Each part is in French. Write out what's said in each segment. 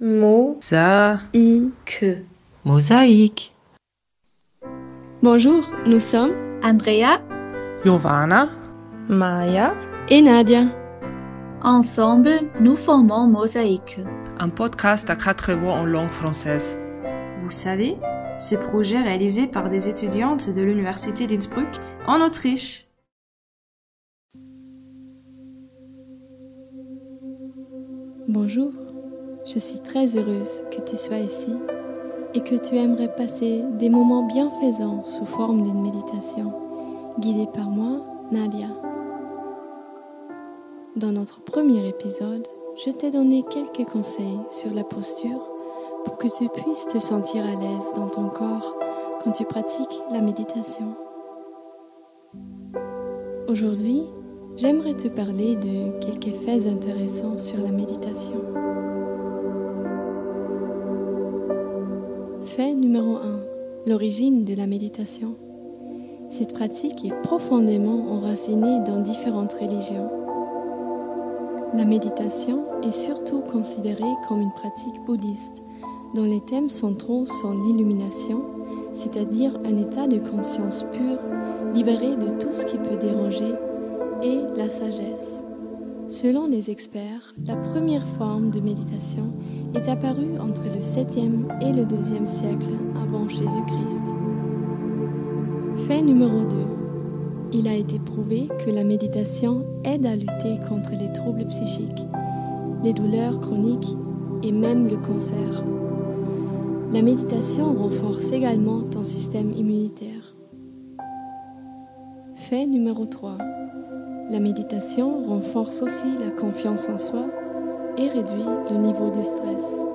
Mosaïque. Mosaïque. Bonjour, nous sommes Andrea, Giovanna, Maya et Nadia. Ensemble, nous formons Mosaïque. Un podcast à quatre voix en langue française. Vous savez, ce projet réalisé par des étudiantes de l'Université d'Innsbruck en Autriche. Bonjour, je suis très heureuse que tu sois ici et que tu aimerais passer des moments bienfaisants sous forme d'une méditation, guidée par moi, Nadia. Dans notre premier épisode, je t'ai donné quelques conseils sur la posture pour que tu puisses te sentir à l'aise dans ton corps quand tu pratiques la méditation. Aujourd'hui, j'aimerais te parler de quelques faits intéressants sur la méditation. Fait numéro 1. L'origine de la méditation. Cette pratique est profondément enracinée dans différentes religions. La méditation est surtout considérée comme une pratique bouddhiste dont les thèmes centraux sont l'illumination, c'est-à-dire un état de conscience pure, libéré de tout ce qui peut déranger, et la sagesse. Selon les experts, la première forme de méditation est apparue entre le 7e et le 2e siècle avant Jésus-Christ. Fait numéro 2. Il a été prouvé que la méditation aide à lutter contre les troubles psychiques, les douleurs chroniques et même le cancer. La méditation renforce également ton système immunitaire. Fait numéro 3. La méditation renforce aussi la confiance en soi et réduit le niveau de stress.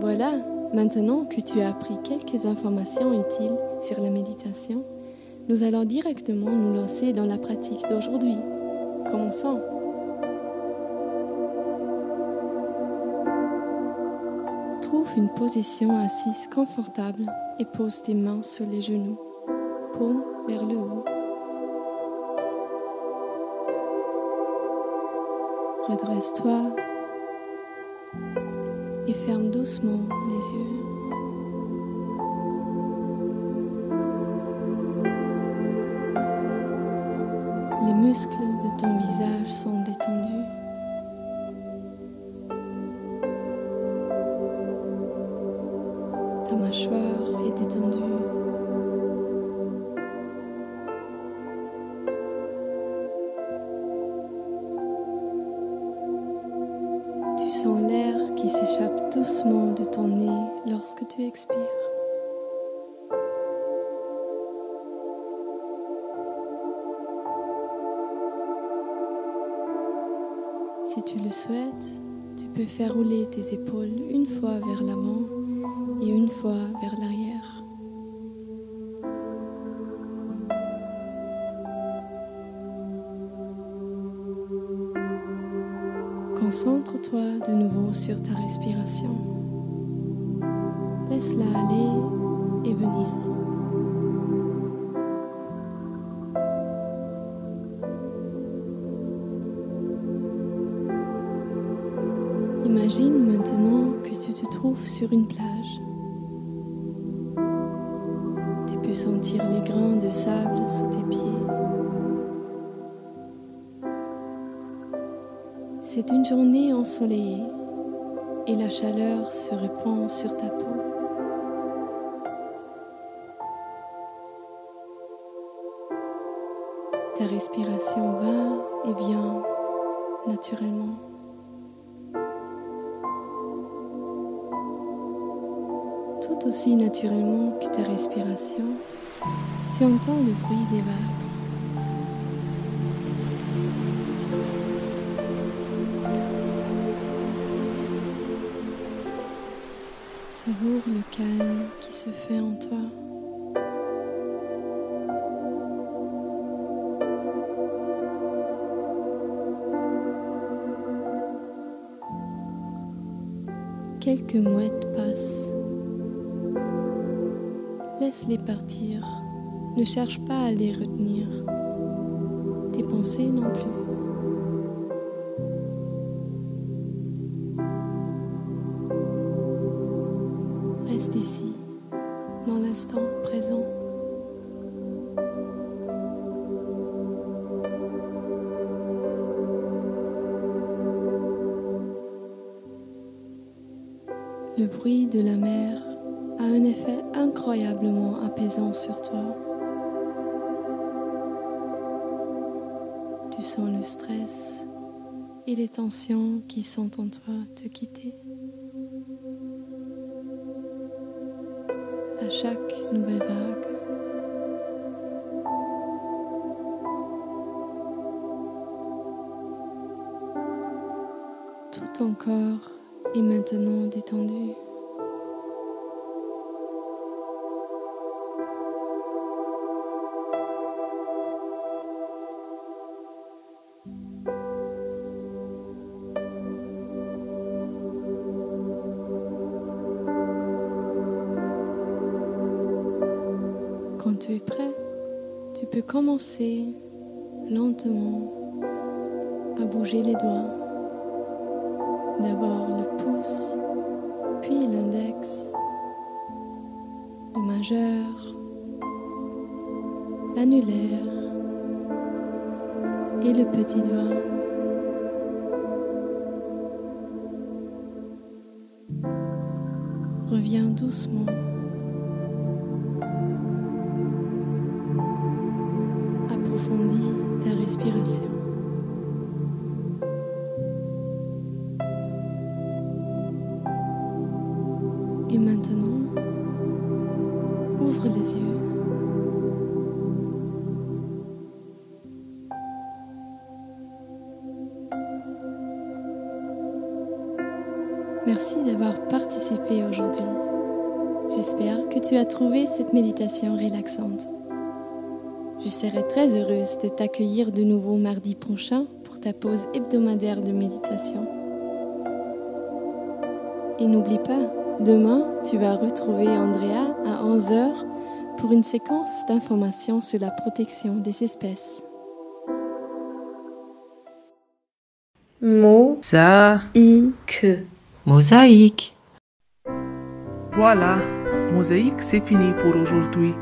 Voilà, maintenant que tu as appris quelques informations utiles sur la méditation, nous allons directement nous lancer dans la pratique d'aujourd'hui. Commençons. Trouve une position assise confortable et pose tes mains sur les genoux, paume vers le haut. Redresse-toi et ferme doucement les yeux. Les muscles de ton visage sont détendus. Tu sens l'air qui s'échappe doucement de ton nez lorsque tu expires. Si tu le souhaites, tu peux faire rouler tes épaules une fois vers l'avant et une fois vers l'arrière. Concentre-toi de nouveau sur ta respiration. Laisse-la aller et venir. Imagine maintenant que tu te trouves sur une plage. Tu peux sentir les grains de sable sous tes pieds. C'est une journée ensoleillée et la chaleur se répand sur ta peau. Ta respiration va et vient naturellement. Tout aussi naturellement que ta respiration, tu entends le bruit des vagues. Savoure le calme qui se fait en toi. Quelques mouettes passent. Laisse-les partir. Ne cherche pas à les retenir. Tes pensées non plus. Reste ici, dans l'instant présent. Le bruit de la mer a un effet incroyablement apaisant sur toi. Tu sens le stress et les tensions qui sont en toi te quitter. Chaque nouvelle vague, tout ton corps est maintenant détendu. Tu es prêt, tu peux commencer lentement à bouger les doigts. D'abord le pouce, puis l'index, le majeur, l'annulaire et le petit doigt. Reviens doucement. Et maintenant, ouvre les yeux. Merci d'avoir participé aujourd'hui. J'espère que tu as trouvé cette méditation relaxante. Je serai très heureuse de t'accueillir de nouveau mardi prochain pour ta pause hebdomadaire de méditation. Et n'oublie pas, demain, tu vas retrouver Andrea à 11h pour une séquence d'informations sur la protection des espèces. Mo, Ça, i, que. Mosaïque. voilà. Mosaïque, c'est fini pour aujourd'hui.